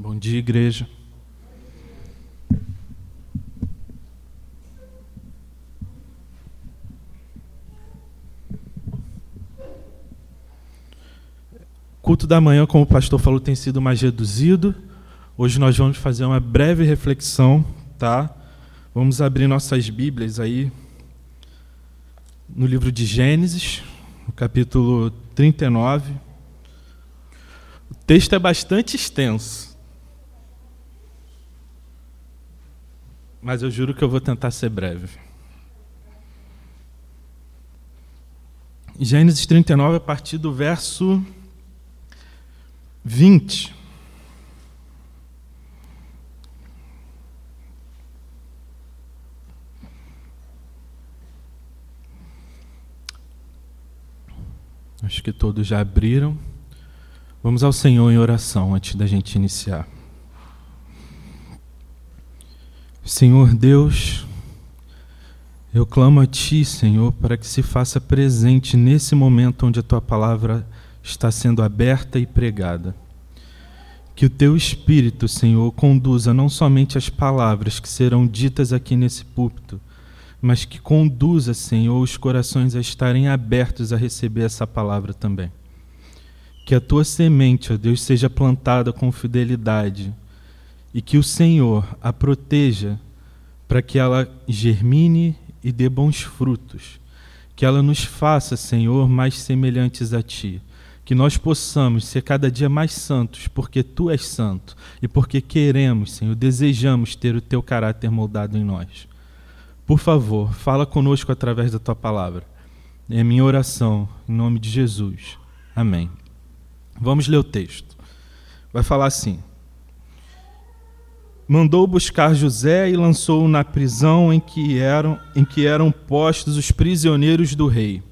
Bom dia, igreja. Culto da manhã, como o pastor falou, tem sido mais reduzido. Hoje nós vamos fazer uma breve reflexão, tá? Vamos abrir nossas Bíblias aí no livro de Gênesis, no capítulo 39. O texto é bastante extenso. Mas eu juro que eu vou tentar ser breve. Gênesis 39, a partir do verso 20. Acho que todos já abriram. Vamos ao Senhor em oração antes da gente iniciar. Senhor Deus, eu clamo a Ti, Senhor, para que se faça presente nesse momento onde a Tua palavra está sendo aberta e pregada. Que o Teu Espírito, Senhor, conduza não somente as palavras que serão ditas aqui nesse púlpito, mas que conduza, Senhor, os corações a estarem abertos a receber essa palavra também. Que a tua semente, ó Deus, seja plantada com fidelidade e que o Senhor a proteja para que ela germine e dê bons frutos. Que ela nos faça, Senhor, mais semelhantes a ti. Que nós possamos ser cada dia mais santos, porque tu és santo e porque queremos, Senhor, desejamos ter o teu caráter moldado em nós. Por favor, fala conosco através da tua palavra. É minha oração, em nome de Jesus. Amém. Vamos ler o texto. Vai falar assim: Mandou buscar José e lançou-o na prisão em que eram em que eram postos os prisioneiros do rei.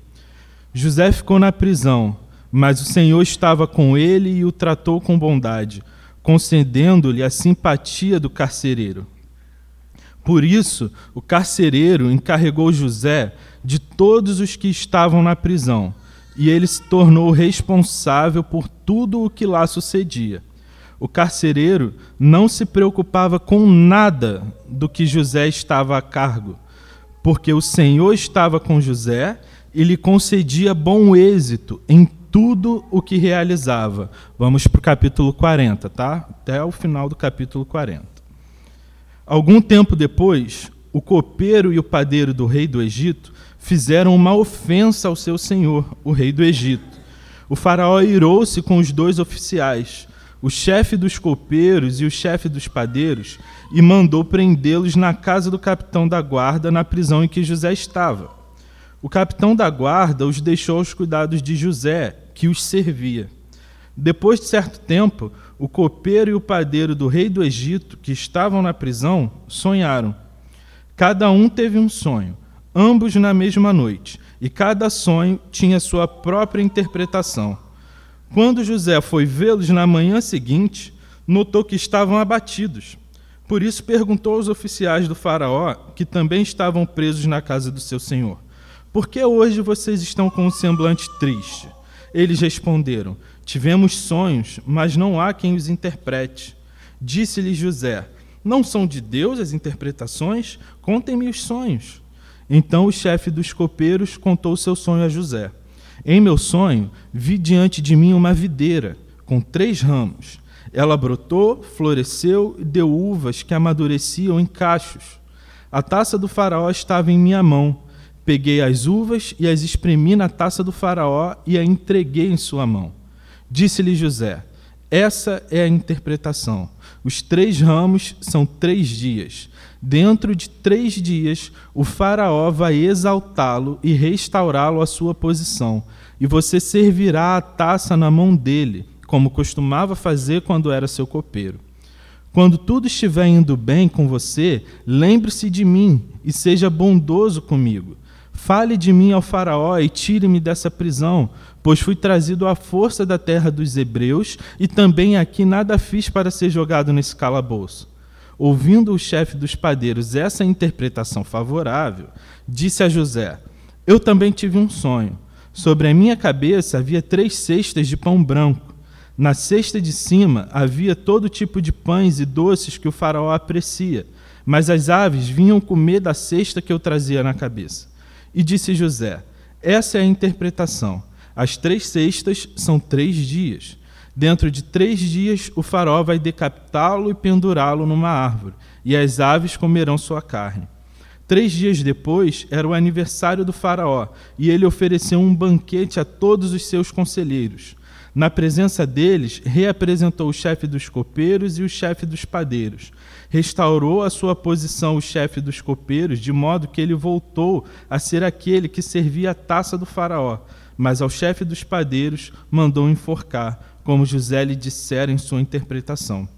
José ficou na prisão, mas o Senhor estava com ele e o tratou com bondade, concedendo-lhe a simpatia do carcereiro. Por isso, o carcereiro encarregou José de todos os que estavam na prisão, e ele se tornou responsável por tudo o que lá sucedia. O carcereiro não se preocupava com nada do que José estava a cargo, porque o Senhor estava com José e lhe concedia bom êxito em tudo o que realizava. Vamos para o capítulo 40, tá? Até o final do capítulo 40. Algum tempo depois, o copeiro e o padeiro do rei do Egito fizeram uma ofensa ao seu senhor, o rei do Egito. O faraó irou-se com os dois oficiais, o chefe dos copeiros e o chefe dos padeiros, e mandou prendê-los na casa do capitão da guarda, na prisão em que José estava. O capitão da guarda os deixou aos cuidados de José, que os servia. Depois de certo tempo, o copeiro e o padeiro do rei do Egito, que estavam na prisão, sonharam. Cada um teve um sonho, ambos na mesma noite, e cada sonho tinha sua própria interpretação. Quando José foi vê-los na manhã seguinte, notou que estavam abatidos. Por isso perguntou aos oficiais do Faraó, que também estavam presos na casa do seu senhor: Por que hoje vocês estão com um semblante triste? Eles responderam: Tivemos sonhos, mas não há quem os interprete. Disse-lhe José: Não são de Deus as interpretações? Contem-me os sonhos. Então o chefe dos copeiros contou seu sonho a José. Em meu sonho, vi diante de mim uma videira com três ramos. Ela brotou, floresceu e deu uvas que amadureciam em cachos. A taça do faraó estava em minha mão. Peguei as uvas e as espremi na taça do faraó e a entreguei em sua mão. Disse-lhe José: Essa é a interpretação. Os três ramos são três dias. Dentro de três dias, o Faraó vai exaltá-lo e restaurá-lo à sua posição, e você servirá a taça na mão dele, como costumava fazer quando era seu copeiro. Quando tudo estiver indo bem com você, lembre-se de mim e seja bondoso comigo. Fale de mim ao Faraó e tire-me dessa prisão, pois fui trazido à força da terra dos hebreus e também aqui nada fiz para ser jogado nesse calabouço. Ouvindo o chefe dos padeiros essa interpretação favorável, disse a José: Eu também tive um sonho. Sobre a minha cabeça havia três cestas de pão branco. Na cesta de cima havia todo tipo de pães e doces que o faraó aprecia, mas as aves vinham comer da cesta que eu trazia na cabeça. E disse José: Essa é a interpretação. As três cestas são três dias. Dentro de três dias o faraó vai decapitá-lo e pendurá-lo numa árvore, e as aves comerão sua carne. Três dias depois era o aniversário do Faraó, e ele ofereceu um banquete a todos os seus conselheiros. Na presença deles, reapresentou o chefe dos copeiros e o chefe dos padeiros. Restaurou a sua posição o chefe dos copeiros, de modo que ele voltou a ser aquele que servia a taça do Faraó. Mas ao chefe dos padeiros mandou enforcar, como José lhe dissera em sua interpretação.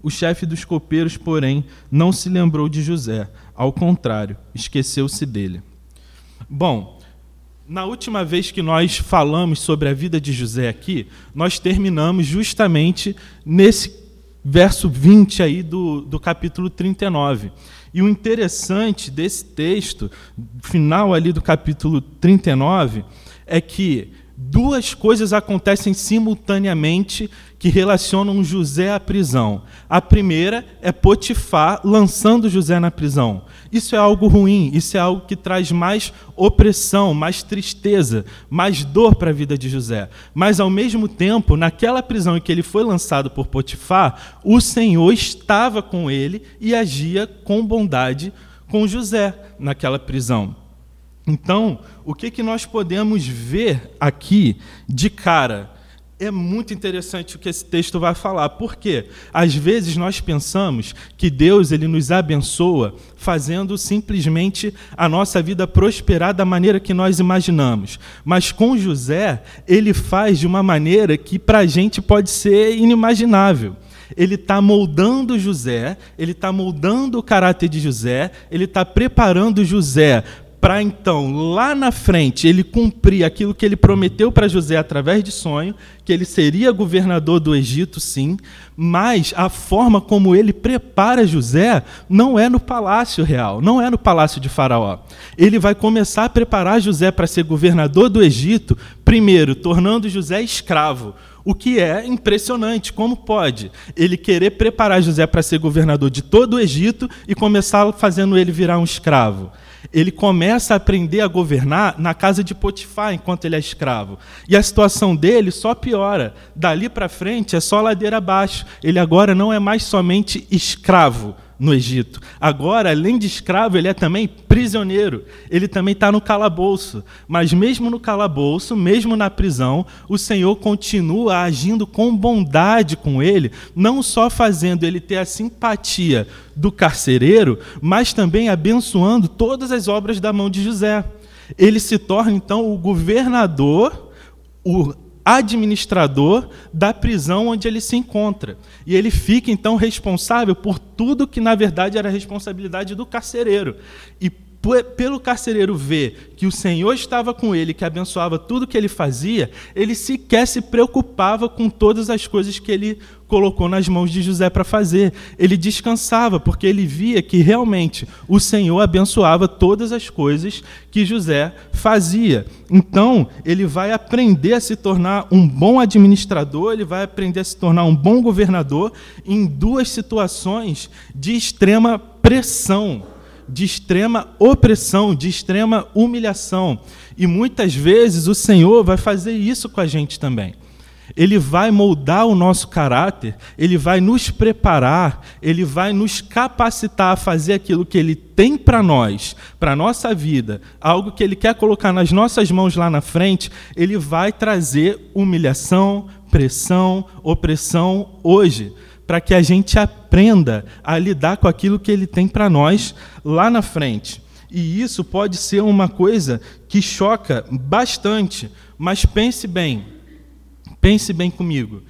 O chefe dos copeiros, porém, não se lembrou de José, ao contrário, esqueceu-se dele. Bom, na última vez que nós falamos sobre a vida de José aqui, nós terminamos justamente nesse verso 20 aí do, do capítulo 39. E o interessante desse texto, final ali do capítulo 39, é que duas coisas acontecem simultaneamente que relacionam José à prisão. A primeira é Potifar lançando José na prisão. Isso é algo ruim, isso é algo que traz mais opressão, mais tristeza, mais dor para a vida de José. Mas, ao mesmo tempo, naquela prisão em que ele foi lançado por Potifar, o Senhor estava com ele e agia com bondade com José naquela prisão. Então, o que, que nós podemos ver aqui de cara? É muito interessante o que esse texto vai falar, porque às vezes nós pensamos que Deus ele nos abençoa fazendo simplesmente a nossa vida prosperar da maneira que nós imaginamos. Mas com José, ele faz de uma maneira que para a gente pode ser inimaginável. Ele está moldando José, ele está moldando o caráter de José, ele está preparando José para então, lá na frente, ele cumprir aquilo que ele prometeu para José através de sonho, que ele seria governador do Egito, sim, mas a forma como ele prepara José não é no palácio real, não é no palácio de Faraó. Ele vai começar a preparar José para ser governador do Egito, primeiro, tornando José escravo. O que é impressionante, como pode ele querer preparar José para ser governador de todo o Egito e começar fazendo ele virar um escravo? Ele começa a aprender a governar na casa de Potifar enquanto ele é escravo. E a situação dele só piora. Dali para frente é só ladeira abaixo. Ele agora não é mais somente escravo, no Egito. Agora, além de escravo, ele é também prisioneiro. Ele também está no calabouço. Mas mesmo no calabouço, mesmo na prisão, o Senhor continua agindo com bondade com ele, não só fazendo ele ter a simpatia do carcereiro, mas também abençoando todas as obras da mão de José. Ele se torna então o governador, o administrador da prisão onde ele se encontra. E ele fica então responsável por tudo que na verdade era responsabilidade do carcereiro. E pelo carcereiro ver que o Senhor estava com ele, que abençoava tudo que ele fazia, ele sequer se preocupava com todas as coisas que ele colocou nas mãos de José para fazer. Ele descansava, porque ele via que realmente o Senhor abençoava todas as coisas que José fazia. Então, ele vai aprender a se tornar um bom administrador, ele vai aprender a se tornar um bom governador em duas situações de extrema pressão de extrema opressão, de extrema humilhação. E muitas vezes o Senhor vai fazer isso com a gente também. Ele vai moldar o nosso caráter, ele vai nos preparar, ele vai nos capacitar a fazer aquilo que ele tem para nós, para a nossa vida, algo que ele quer colocar nas nossas mãos lá na frente, ele vai trazer humilhação, pressão, opressão hoje para que a gente aprenda a lidar com aquilo que ele tem para nós lá na frente. E isso pode ser uma coisa que choca bastante, mas pense bem, pense bem comigo.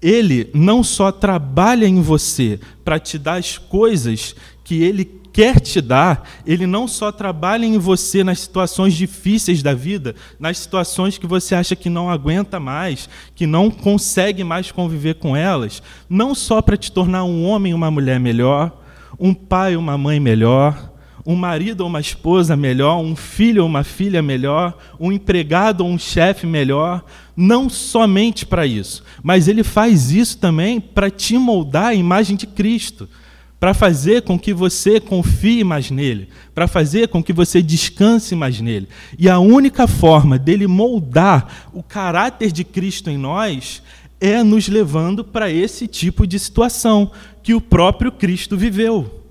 Ele não só trabalha em você para te dar as coisas que ele quer te dar, ele não só trabalha em você nas situações difíceis da vida, nas situações que você acha que não aguenta mais, que não consegue mais conviver com elas, não só para te tornar um homem e uma mulher melhor, um pai e uma mãe melhor, um marido ou uma esposa melhor, um filho ou uma filha melhor, um empregado ou um chefe melhor, não somente para isso, mas ele faz isso também para te moldar a imagem de Cristo, para fazer com que você confie mais nele, para fazer com que você descanse mais nele. E a única forma dele moldar o caráter de Cristo em nós é nos levando para esse tipo de situação que o próprio Cristo viveu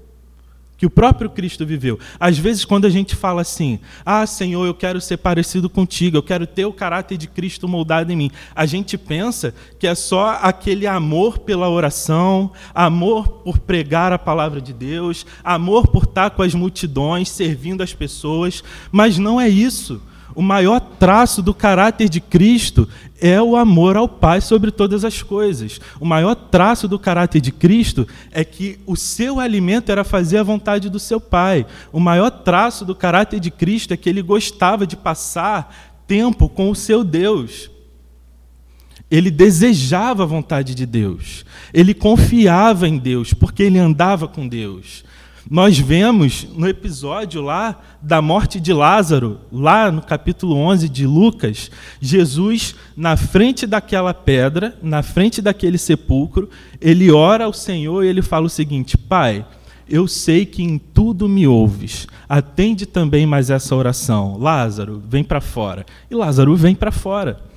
que o próprio Cristo viveu. Às vezes, quando a gente fala assim, ah, Senhor, eu quero ser parecido contigo, eu quero ter o caráter de Cristo moldado em mim, a gente pensa que é só aquele amor pela oração, amor por pregar a palavra de Deus, amor por estar com as multidões, servindo as pessoas, mas não é isso. O maior traço do caráter de Cristo é o amor ao Pai sobre todas as coisas. O maior traço do caráter de Cristo é que o seu alimento era fazer a vontade do seu Pai. O maior traço do caráter de Cristo é que ele gostava de passar tempo com o seu Deus. Ele desejava a vontade de Deus. Ele confiava em Deus, porque ele andava com Deus. Nós vemos no episódio lá da morte de Lázaro, lá no capítulo 11 de Lucas, Jesus, na frente daquela pedra, na frente daquele sepulcro, ele ora ao Senhor e ele fala o seguinte: Pai, eu sei que em tudo me ouves. Atende também mais essa oração. Lázaro, vem para fora. E Lázaro vem para fora.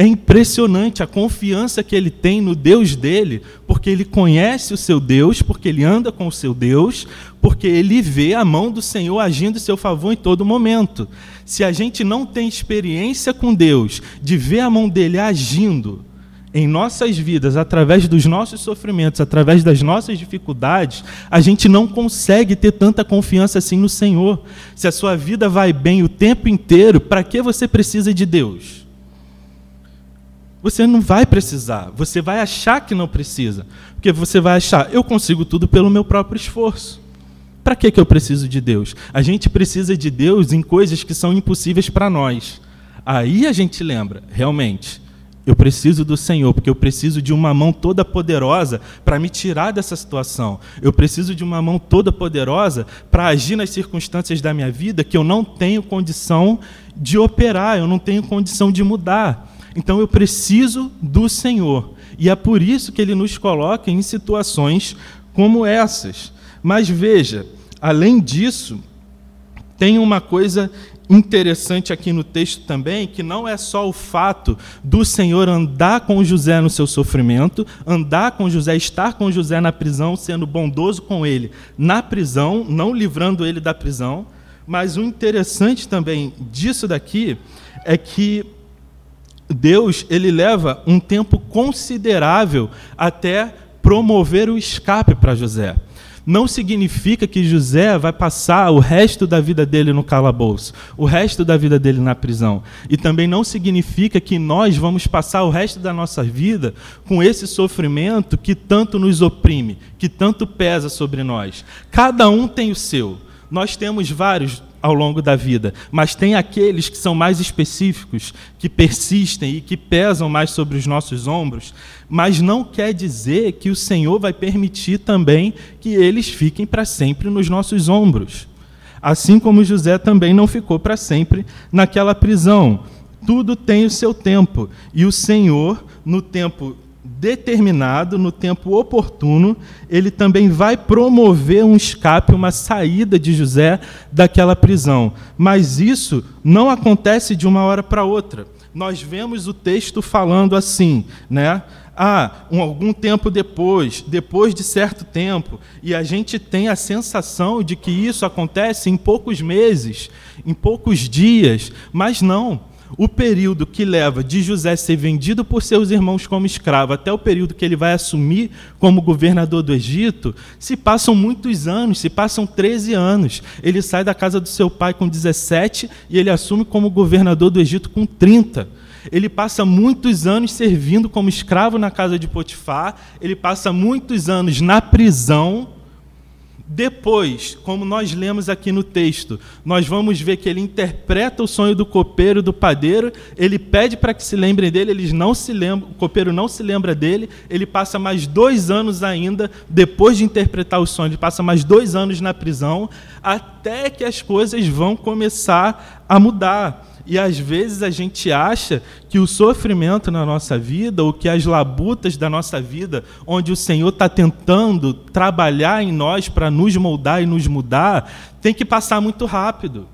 É impressionante a confiança que ele tem no Deus dele, porque ele conhece o seu Deus, porque ele anda com o seu Deus, porque ele vê a mão do Senhor agindo em seu favor em todo momento. Se a gente não tem experiência com Deus, de ver a mão dele agindo em nossas vidas, através dos nossos sofrimentos, através das nossas dificuldades, a gente não consegue ter tanta confiança assim no Senhor. Se a sua vida vai bem o tempo inteiro, para que você precisa de Deus? Você não vai precisar, você vai achar que não precisa, porque você vai achar, eu consigo tudo pelo meu próprio esforço. Para que, que eu preciso de Deus? A gente precisa de Deus em coisas que são impossíveis para nós. Aí a gente lembra, realmente, eu preciso do Senhor, porque eu preciso de uma mão toda poderosa para me tirar dessa situação. Eu preciso de uma mão toda poderosa para agir nas circunstâncias da minha vida que eu não tenho condição de operar, eu não tenho condição de mudar. Então eu preciso do Senhor. E é por isso que ele nos coloca em situações como essas. Mas veja, além disso, tem uma coisa interessante aqui no texto também, que não é só o fato do Senhor andar com José no seu sofrimento, andar com José, estar com José na prisão, sendo bondoso com ele na prisão, não livrando ele da prisão, mas o interessante também disso daqui é que Deus ele leva um tempo considerável até promover o escape para José. Não significa que José vai passar o resto da vida dele no calabouço, o resto da vida dele na prisão. E também não significa que nós vamos passar o resto da nossa vida com esse sofrimento que tanto nos oprime, que tanto pesa sobre nós. Cada um tem o seu. Nós temos vários ao longo da vida, mas tem aqueles que são mais específicos, que persistem e que pesam mais sobre os nossos ombros, mas não quer dizer que o Senhor vai permitir também que eles fiquem para sempre nos nossos ombros. Assim como José também não ficou para sempre naquela prisão. Tudo tem o seu tempo, e o Senhor, no tempo determinado, no tempo oportuno, ele também vai promover um escape, uma saída de José daquela prisão. Mas isso não acontece de uma hora para outra. Nós vemos o texto falando assim, né? Ah, um, algum tempo depois, depois de certo tempo, e a gente tem a sensação de que isso acontece em poucos meses, em poucos dias, mas não o período que leva de José ser vendido por seus irmãos como escravo até o período que ele vai assumir como governador do Egito, se passam muitos anos, se passam 13 anos. Ele sai da casa do seu pai com 17 e ele assume como governador do Egito com 30. Ele passa muitos anos servindo como escravo na casa de Potifar, ele passa muitos anos na prisão Depois, como nós lemos aqui no texto, nós vamos ver que ele interpreta o sonho do copeiro do padeiro, ele pede para que se lembrem dele, eles não se lembram, o copeiro não se lembra dele, ele passa mais dois anos ainda, depois de interpretar o sonho, ele passa mais dois anos na prisão, até que as coisas vão começar a mudar. E às vezes a gente acha que o sofrimento na nossa vida, ou que as labutas da nossa vida, onde o Senhor está tentando trabalhar em nós para nos moldar e nos mudar, tem que passar muito rápido.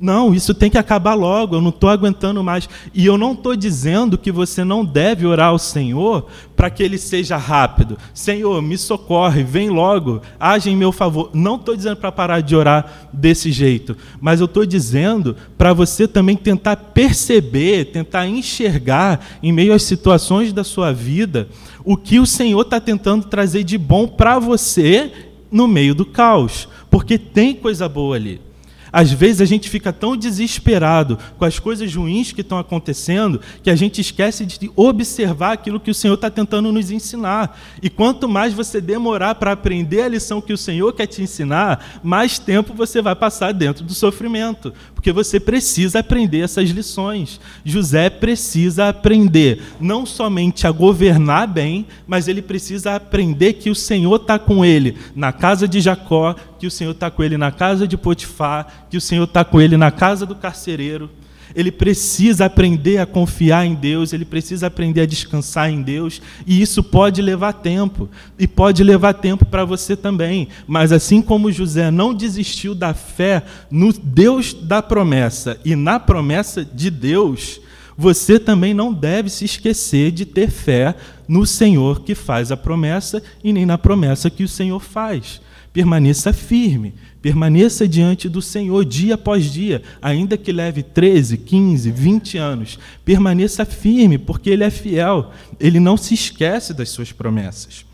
Não, isso tem que acabar logo, eu não estou aguentando mais. E eu não estou dizendo que você não deve orar ao Senhor para que ele seja rápido. Senhor, me socorre, vem logo, age em meu favor. Não estou dizendo para parar de orar desse jeito, mas eu estou dizendo para você também tentar perceber, tentar enxergar em meio às situações da sua vida o que o Senhor está tentando trazer de bom para você no meio do caos, porque tem coisa boa ali. Às vezes a gente fica tão desesperado com as coisas ruins que estão acontecendo que a gente esquece de observar aquilo que o Senhor está tentando nos ensinar. E quanto mais você demorar para aprender a lição que o Senhor quer te ensinar, mais tempo você vai passar dentro do sofrimento, porque você precisa aprender essas lições. José precisa aprender não somente a governar bem, mas ele precisa aprender que o Senhor está com ele na casa de Jacó, que o Senhor está com ele na casa de Potifar, que o Senhor está com ele na casa do carcereiro. Ele precisa aprender a confiar em Deus, ele precisa aprender a descansar em Deus, e isso pode levar tempo, e pode levar tempo para você também. Mas assim como José não desistiu da fé no Deus da promessa e na promessa de Deus, você também não deve se esquecer de ter fé no Senhor que faz a promessa e nem na promessa que o Senhor faz. Permaneça firme, permaneça diante do Senhor dia após dia, ainda que leve 13, 15, 20 anos. Permaneça firme, porque Ele é fiel, Ele não se esquece das suas promessas.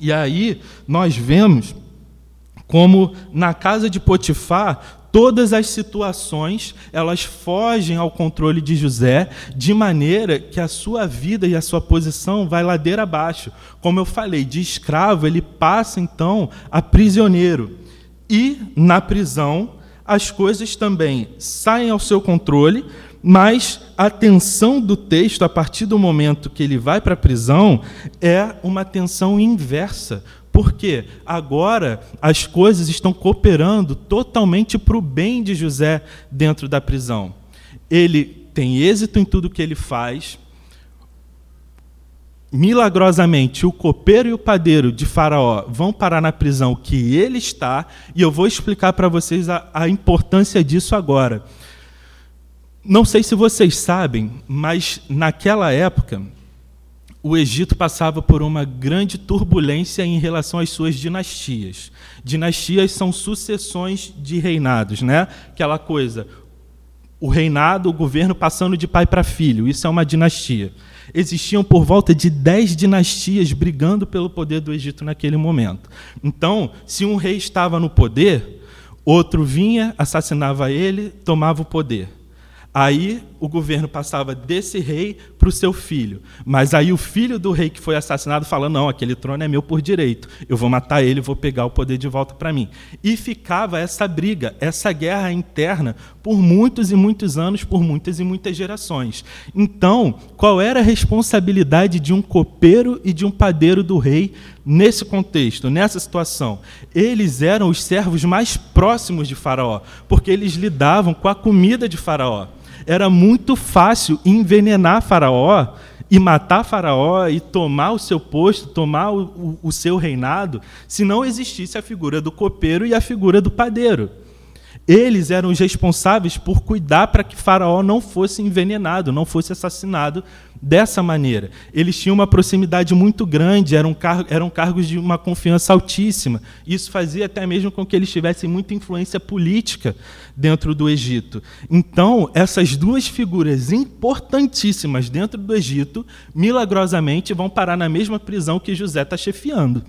E aí nós vemos como na casa de Potifar todas as situações elas fogem ao controle de José, de maneira que a sua vida e a sua posição vai ladeira abaixo. Como eu falei, de escravo ele passa então a prisioneiro. E na prisão as coisas também saem ao seu controle, mas a tensão do texto, a partir do momento que ele vai para a prisão, é uma tensão inversa. Porque agora as coisas estão cooperando totalmente para o bem de José dentro da prisão. Ele tem êxito em tudo que ele faz. Milagrosamente, o copeiro e o padeiro de Faraó vão parar na prisão que ele está, e eu vou explicar para vocês a, a importância disso agora. Não sei se vocês sabem, mas naquela época, o Egito passava por uma grande turbulência em relação às suas dinastias. Dinastias são sucessões de reinados, né? Aquela coisa, o reinado, o governo passando de pai para filho, isso é uma dinastia. Existiam por volta de dez dinastias brigando pelo poder do Egito naquele momento. Então, se um rei estava no poder, outro vinha, assassinava ele, tomava o poder. Aí o governo passava desse rei para o seu filho. Mas aí o filho do rei que foi assassinado fala: não, aquele trono é meu por direito. Eu vou matar ele, vou pegar o poder de volta para mim. E ficava essa briga, essa guerra interna por muitos e muitos anos, por muitas e muitas gerações. Então, qual era a responsabilidade de um copeiro e de um padeiro do rei nesse contexto, nessa situação? Eles eram os servos mais próximos de Faraó, porque eles lidavam com a comida de Faraó era muito fácil envenenar Faraó e matar Faraó e tomar o seu posto, tomar o, o, o seu reinado, se não existisse a figura do copeiro e a figura do padeiro. Eles eram os responsáveis por cuidar para que Faraó não fosse envenenado, não fosse assassinado dessa maneira. Eles tinham uma proximidade muito grande, eram, car eram cargos de uma confiança altíssima. Isso fazia até mesmo com que eles tivessem muita influência política dentro do Egito. Então, essas duas figuras importantíssimas dentro do Egito, milagrosamente, vão parar na mesma prisão que José está chefiando.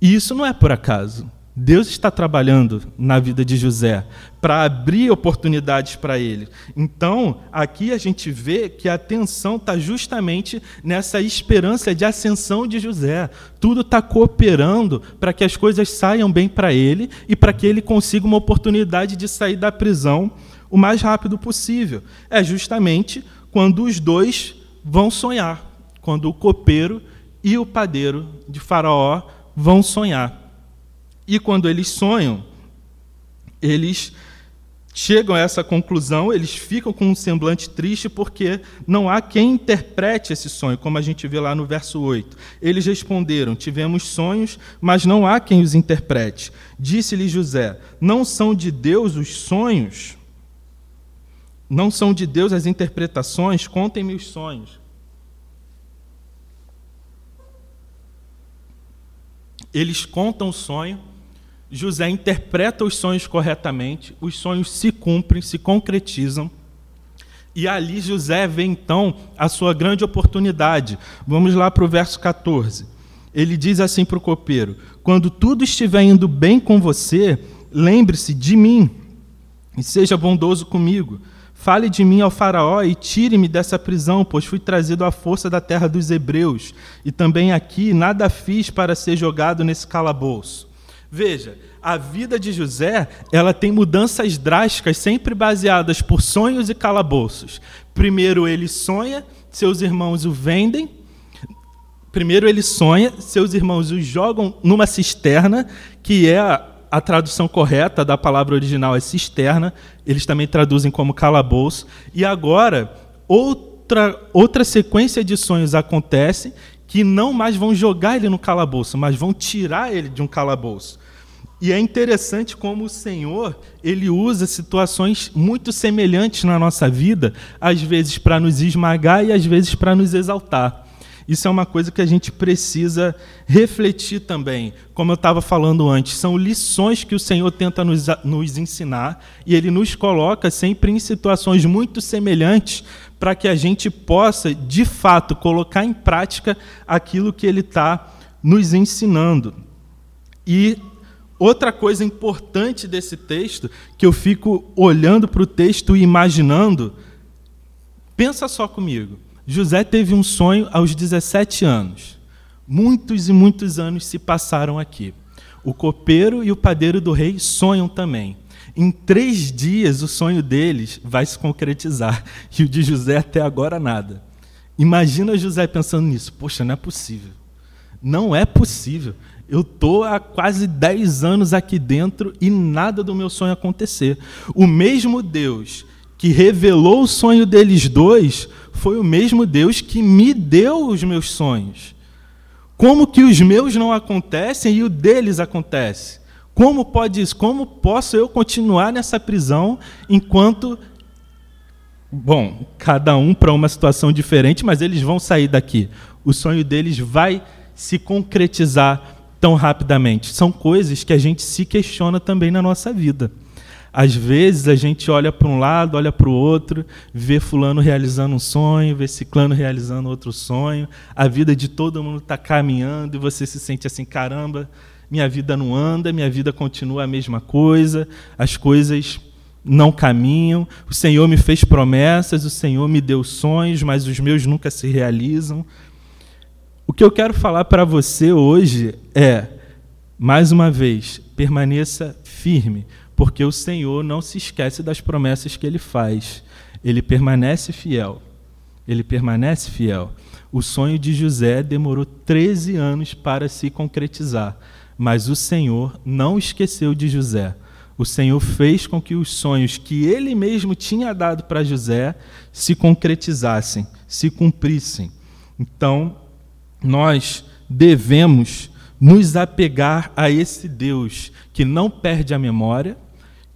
E isso não é por acaso. Deus está trabalhando na vida de José para abrir oportunidades para ele. Então, aqui a gente vê que a atenção está justamente nessa esperança de ascensão de José. Tudo está cooperando para que as coisas saiam bem para ele e para que ele consiga uma oportunidade de sair da prisão o mais rápido possível. É justamente quando os dois vão sonhar, quando o copeiro e o padeiro de Faraó vão sonhar. E quando eles sonham, eles chegam a essa conclusão, eles ficam com um semblante triste porque não há quem interprete esse sonho, como a gente vê lá no verso 8. Eles responderam: Tivemos sonhos, mas não há quem os interprete. Disse-lhe José: Não são de Deus os sonhos? Não são de Deus as interpretações? Contem-me os sonhos. Eles contam o sonho José interpreta os sonhos corretamente, os sonhos se cumprem, se concretizam. E ali José vê então a sua grande oportunidade. Vamos lá para o verso 14. Ele diz assim para o copeiro: Quando tudo estiver indo bem com você, lembre-se de mim e seja bondoso comigo. Fale de mim ao Faraó e tire-me dessa prisão, pois fui trazido à força da terra dos hebreus, e também aqui nada fiz para ser jogado nesse calabouço. Veja, a vida de José, ela tem mudanças drásticas, sempre baseadas por sonhos e calabouços. Primeiro ele sonha, seus irmãos o vendem. Primeiro ele sonha, seus irmãos o jogam numa cisterna, que é a, a tradução correta da palavra original é cisterna, eles também traduzem como calabouço. E agora, outra, outra sequência de sonhos acontece que não mais vão jogar ele no calabouço, mas vão tirar ele de um calabouço. E é interessante como o Senhor, ele usa situações muito semelhantes na nossa vida, às vezes para nos esmagar e às vezes para nos exaltar. Isso é uma coisa que a gente precisa refletir também. Como eu estava falando antes, são lições que o Senhor tenta nos, nos ensinar e Ele nos coloca sempre em situações muito semelhantes para que a gente possa, de fato, colocar em prática aquilo que ele está nos ensinando. E outra coisa importante desse texto, que eu fico olhando para o texto e imaginando, pensa só comigo. José teve um sonho aos 17 anos. Muitos e muitos anos se passaram aqui. O copeiro e o padeiro do rei sonham também. Em três dias, o sonho deles vai se concretizar. E o de José, até agora, nada. Imagina José pensando nisso. Poxa, não é possível. Não é possível. Eu estou há quase dez anos aqui dentro e nada do meu sonho acontecer. O mesmo Deus que revelou o sonho deles dois foi o mesmo Deus que me deu os meus sonhos. Como que os meus não acontecem e o deles acontece? Como pode isso? Como posso eu continuar nessa prisão enquanto. Bom, cada um para uma situação diferente, mas eles vão sair daqui. O sonho deles vai se concretizar tão rapidamente. São coisas que a gente se questiona também na nossa vida. Às vezes a gente olha para um lado, olha para o outro, vê fulano realizando um sonho, vê ciclano realizando outro sonho, a vida de todo mundo está caminhando e você se sente assim, caramba, minha vida não anda, minha vida continua a mesma coisa, as coisas não caminham. O Senhor me fez promessas, o Senhor me deu sonhos, mas os meus nunca se realizam. O que eu quero falar para você hoje é, mais uma vez, permaneça firme, porque o Senhor não se esquece das promessas que ele faz. Ele permanece fiel. Ele permanece fiel. O sonho de José demorou 13 anos para se concretizar. Mas o Senhor não esqueceu de José. O Senhor fez com que os sonhos que ele mesmo tinha dado para José se concretizassem, se cumprissem. Então, nós devemos nos apegar a esse Deus que não perde a memória,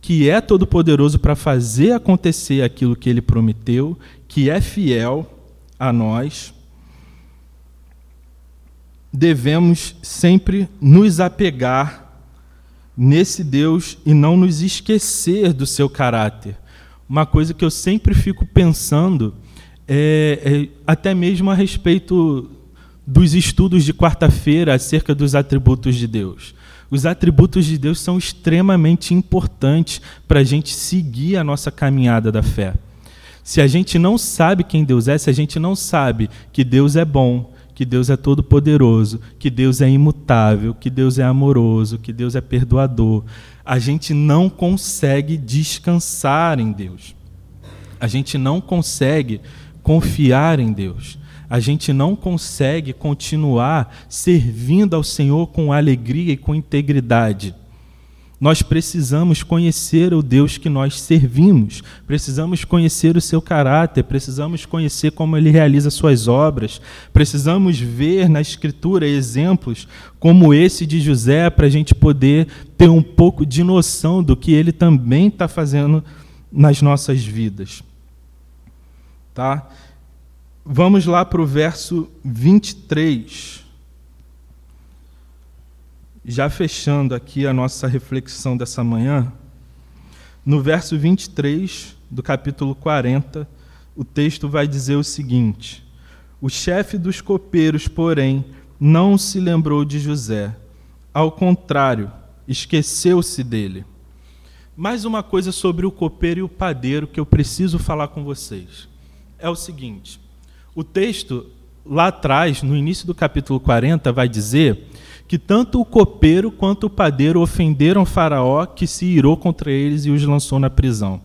que é todo-poderoso para fazer acontecer aquilo que ele prometeu, que é fiel a nós devemos sempre nos apegar nesse Deus e não nos esquecer do seu caráter. Uma coisa que eu sempre fico pensando é, é até mesmo a respeito dos estudos de quarta-feira acerca dos atributos de Deus. Os atributos de Deus são extremamente importantes para a gente seguir a nossa caminhada da fé. Se a gente não sabe quem Deus é, se a gente não sabe que Deus é bom, que Deus é todo-poderoso, que Deus é imutável, que Deus é amoroso, que Deus é perdoador, a gente não consegue descansar em Deus. A gente não consegue confiar em Deus a gente não consegue continuar servindo ao Senhor com alegria e com integridade. Nós precisamos conhecer o Deus que nós servimos, precisamos conhecer o seu caráter, precisamos conhecer como ele realiza suas obras, precisamos ver na Escritura exemplos como esse de José para a gente poder ter um pouco de noção do que ele também está fazendo nas nossas vidas. Tá? Vamos lá para o verso 23. Já fechando aqui a nossa reflexão dessa manhã, no verso 23 do capítulo 40, o texto vai dizer o seguinte: O chefe dos copeiros, porém, não se lembrou de José. Ao contrário, esqueceu-se dele. Mais uma coisa sobre o copeiro e o padeiro que eu preciso falar com vocês. É o seguinte: o texto, lá atrás, no início do capítulo 40, vai dizer que tanto o copeiro quanto o padeiro ofenderam Faraó, que se irou contra eles e os lançou na prisão.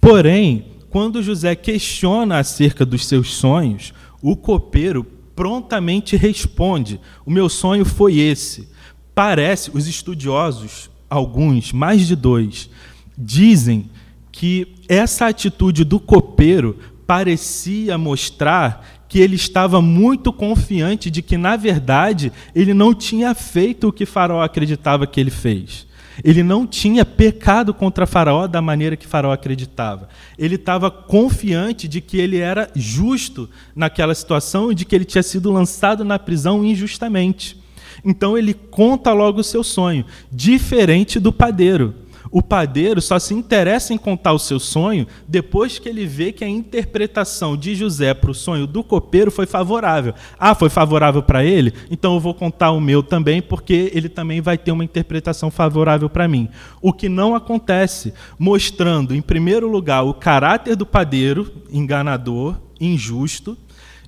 Porém, quando José questiona acerca dos seus sonhos, o copeiro prontamente responde: O meu sonho foi esse. Parece, os estudiosos, alguns, mais de dois, dizem que essa atitude do copeiro parecia mostrar que ele estava muito confiante de que, na verdade, ele não tinha feito o que Faraó acreditava que ele fez. Ele não tinha pecado contra Faraó da maneira que Faraó acreditava. Ele estava confiante de que ele era justo naquela situação e de que ele tinha sido lançado na prisão injustamente. Então ele conta logo o seu sonho, diferente do padeiro. O padeiro só se interessa em contar o seu sonho depois que ele vê que a interpretação de José para o sonho do copeiro foi favorável. Ah, foi favorável para ele? Então eu vou contar o meu também, porque ele também vai ter uma interpretação favorável para mim. O que não acontece, mostrando, em primeiro lugar, o caráter do padeiro, enganador, injusto,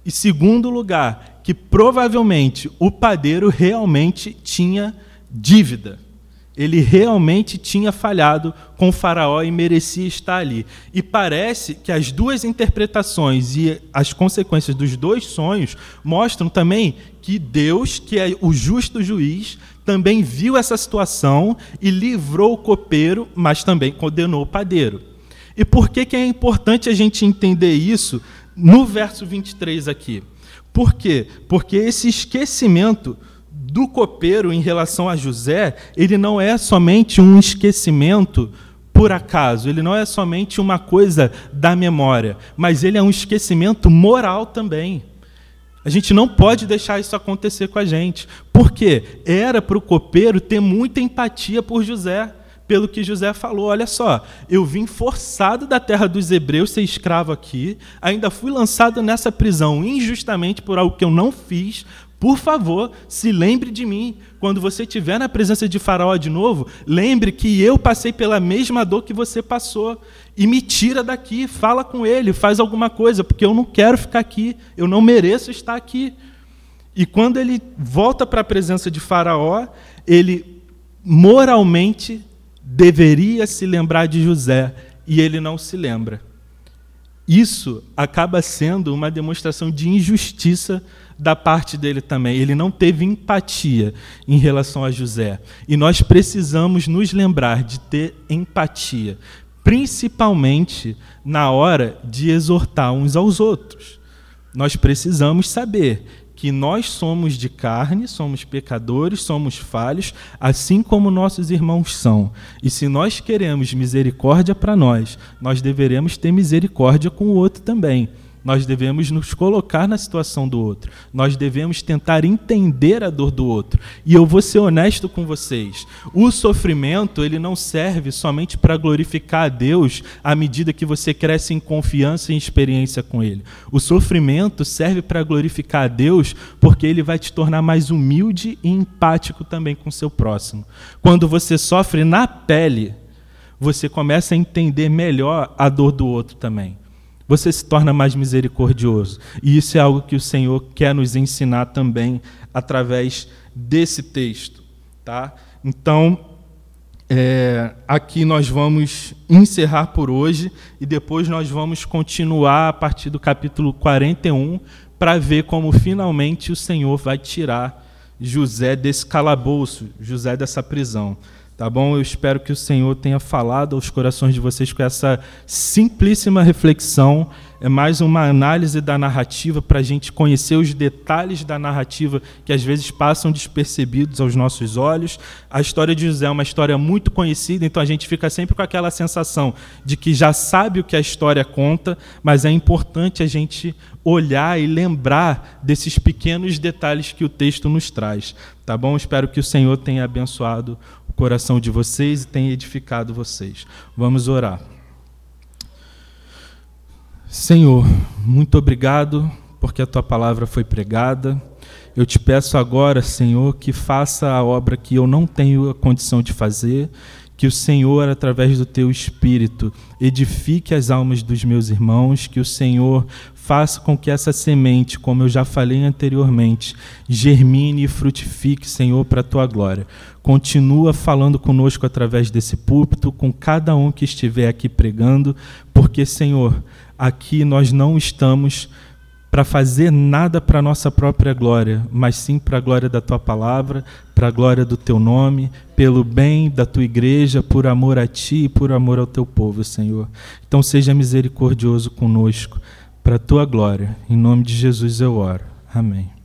e segundo lugar, que provavelmente o padeiro realmente tinha dívida ele realmente tinha falhado com o Faraó e merecia estar ali. E parece que as duas interpretações e as consequências dos dois sonhos mostram também que Deus, que é o justo juiz, também viu essa situação e livrou o copeiro, mas também condenou o padeiro. E por que, que é importante a gente entender isso no verso 23 aqui? Por quê? Porque esse esquecimento do copeiro em relação a José, ele não é somente um esquecimento por acaso, ele não é somente uma coisa da memória, mas ele é um esquecimento moral também. A gente não pode deixar isso acontecer com a gente, porque era para o copeiro ter muita empatia por José, pelo que José falou: olha só, eu vim forçado da terra dos hebreus ser escravo aqui, ainda fui lançado nessa prisão injustamente por algo que eu não fiz, por favor, se lembre de mim. Quando você estiver na presença de Faraó de novo, lembre que eu passei pela mesma dor que você passou. E me tira daqui, fala com ele, faz alguma coisa, porque eu não quero ficar aqui, eu não mereço estar aqui. E quando ele volta para a presença de Faraó, ele moralmente deveria se lembrar de José, e ele não se lembra. Isso acaba sendo uma demonstração de injustiça da parte dele também. Ele não teve empatia em relação a José. E nós precisamos nos lembrar de ter empatia, principalmente na hora de exortar uns aos outros. Nós precisamos saber que nós somos de carne, somos pecadores, somos falhos, assim como nossos irmãos são. E se nós queremos misericórdia para nós, nós deveremos ter misericórdia com o outro também. Nós devemos nos colocar na situação do outro. Nós devemos tentar entender a dor do outro. E eu vou ser honesto com vocês. O sofrimento, ele não serve somente para glorificar a Deus à medida que você cresce em confiança e experiência com ele. O sofrimento serve para glorificar a Deus porque ele vai te tornar mais humilde e empático também com seu próximo. Quando você sofre na pele, você começa a entender melhor a dor do outro também você se torna mais misericordioso. E isso é algo que o Senhor quer nos ensinar também através desse texto. Tá? Então, é, aqui nós vamos encerrar por hoje e depois nós vamos continuar a partir do capítulo 41 para ver como finalmente o Senhor vai tirar José desse calabouço, José dessa prisão. Tá bom? Eu espero que o Senhor tenha falado aos corações de vocês com essa simplíssima reflexão. É mais uma análise da narrativa para a gente conhecer os detalhes da narrativa que às vezes passam despercebidos aos nossos olhos. A história de José é uma história muito conhecida, então a gente fica sempre com aquela sensação de que já sabe o que a história conta, mas é importante a gente olhar e lembrar desses pequenos detalhes que o texto nos traz. Tá bom? Espero que o Senhor tenha abençoado o coração de vocês e tenha edificado vocês. Vamos orar. Senhor, muito obrigado porque a tua palavra foi pregada. Eu te peço agora, Senhor, que faça a obra que eu não tenho a condição de fazer, que o Senhor, através do teu espírito, edifique as almas dos meus irmãos, que o Senhor faça com que essa semente, como eu já falei anteriormente, germine e frutifique, Senhor, para a tua glória. Continua falando conosco através desse púlpito, com cada um que estiver aqui pregando, porque, Senhor, aqui nós não estamos para fazer nada para a nossa própria glória, mas sim para a glória da tua palavra, para a glória do teu nome, pelo bem da tua igreja, por amor a ti e por amor ao teu povo, Senhor. Então seja misericordioso conosco, para a tua glória. Em nome de Jesus eu oro. Amém.